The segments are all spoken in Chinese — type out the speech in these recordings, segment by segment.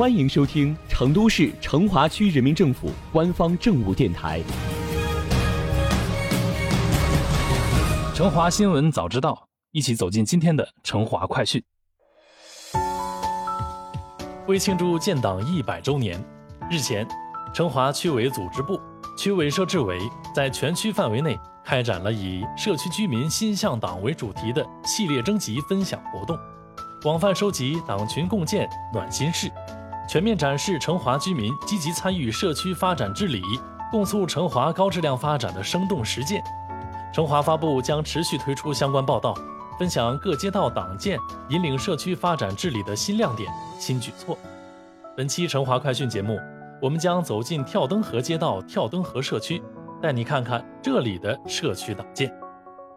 欢迎收听成都市成华区人民政府官方政务电台《成华新闻早知道》，一起走进今天的成华快讯。为庆祝建党一百周年，日前，成华区委组织部、区委设置委在全区范围内开展了以“社区居民心向党”为主题的系列征集分享活动，广泛收集党群共建暖心事。全面展示成华居民积极参与社区发展治理、共促成华高质量发展的生动实践。成华发布将持续推出相关报道，分享各街道党建引领社区发展治理的新亮点、新举措。本期成华快讯节目，我们将走进跳灯河街道跳灯河社区，带你看看这里的社区党建。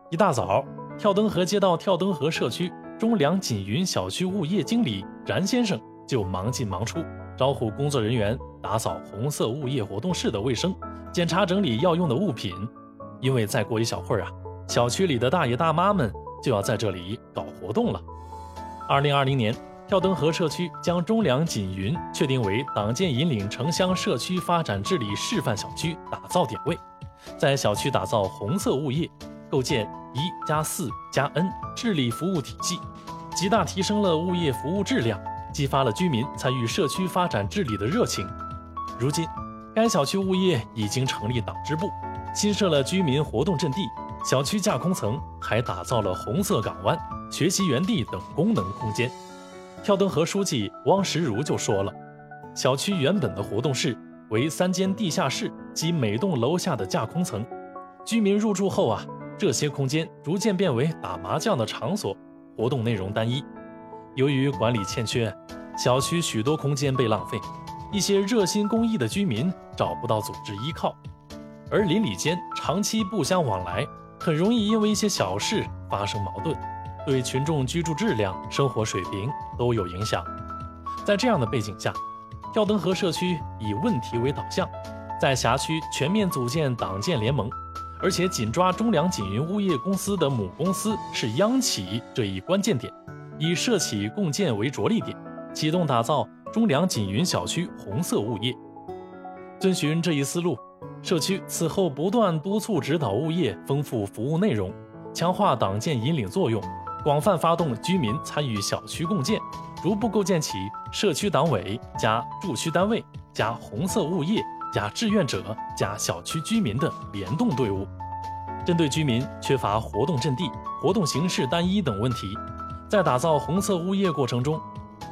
一大早，跳灯河街道跳灯河社区中粮锦云小区物业经理冉先生。就忙进忙出，招呼工作人员打扫红色物业活动室的卫生，检查整理要用的物品。因为再过一小会儿啊，小区里的大爷大妈们就要在这里搞活动了。二零二零年，跳灯河社区将中粮锦云确定为党建引领城乡社区发展治理示范小区打造点位，在小区打造红色物业，构建一加四加 N 治理服务体系，极大提升了物业服务质量。激发了居民参与社区发展治理的热情。如今，该小区物业已经成立党支部，新设了居民活动阵地，小区架空层还打造了红色港湾、学习园地等功能空间。跳灯河书记汪石如就说了，小区原本的活动室为三间地下室及每栋楼下的架空层，居民入住后啊，这些空间逐渐变为打麻将的场所，活动内容单一。由于管理欠缺，小区许多空间被浪费，一些热心公益的居民找不到组织依靠，而邻里间长期不相往来，很容易因为一些小事发生矛盾，对群众居住质量、生活水平都有影响。在这样的背景下，跳灯河社区以问题为导向，在辖区全面组建党建联盟，而且紧抓中粮锦云物业公司的母公司是央企这一关键点。以社企共建为着力点，启动打造中粮锦云小区红色物业。遵循这一思路，社区此后不断督促指导物业丰富服务内容，强化党建引领作用，广泛发动居民参与小区共建，逐步构建起社区党委加驻区单位加红色物业加志愿者加小区居民的联动队伍。针对居民缺乏活动阵地、活动形式单一等问题。在打造红色物业过程中，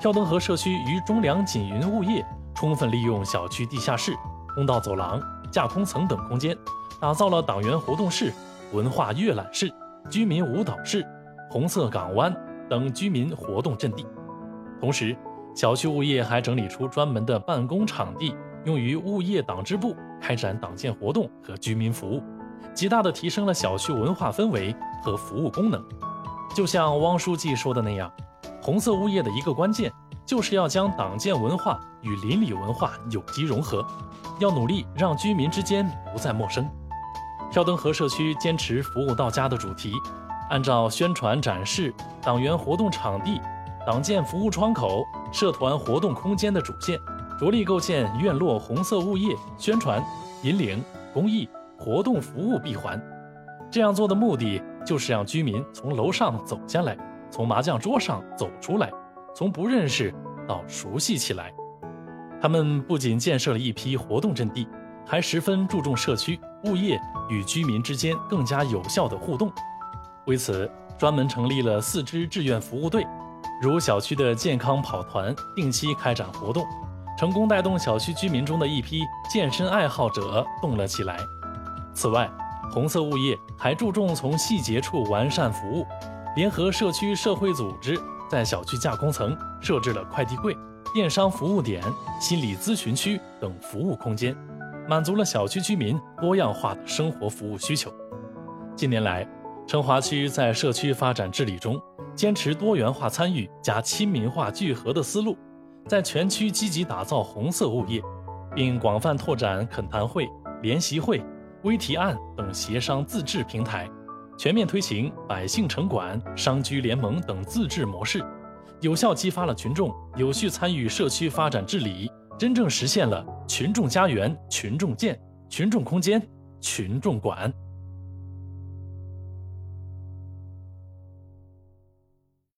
跳灯河社区与中粮锦云物业充分利用小区地下室、通道走廊、架空层等空间，打造了党员活动室、文化阅览室、居民舞蹈室、红色港湾等居民活动阵地。同时，小区物业还整理出专门的办公场地，用于物业党支部开展党建活动和居民服务，极大地提升了小区文化氛围和服务功能。就像汪书记说的那样，红色物业的一个关键就是要将党建文化与邻里文化有机融合，要努力让居民之间不再陌生。跳灯河社区坚持服务到家的主题，按照宣传展示、党员活动场地、党建服务窗口、社团活动空间的主线，着力构建院落红色物业宣传、引领、公益活动服务闭环。这样做的目的。就是让居民从楼上走下来，从麻将桌上走出来，从不认识到熟悉起来。他们不仅建设了一批活动阵地，还十分注重社区物业与居民之间更加有效的互动。为此，专门成立了四支志愿服务队，如小区的健康跑团，定期开展活动，成功带动小区居民中的一批健身爱好者动了起来。此外，红色物业还注重从细节处完善服务，联合社区社会组织，在小区架空层设置了快递柜、电商服务点、心理咨询区等服务空间，满足了小区居民多样化的生活服务需求。近年来，成华区在社区发展治理中，坚持多元化参与加亲民化聚合的思路，在全区积极打造红色物业，并广泛拓展恳谈会、联席会。微提案等协商自治平台，全面推行百姓城管、商居联盟等自治模式，有效激发了群众有序参与社区发展治理，真正实现了群众家园、群众建、群众空间、群众管。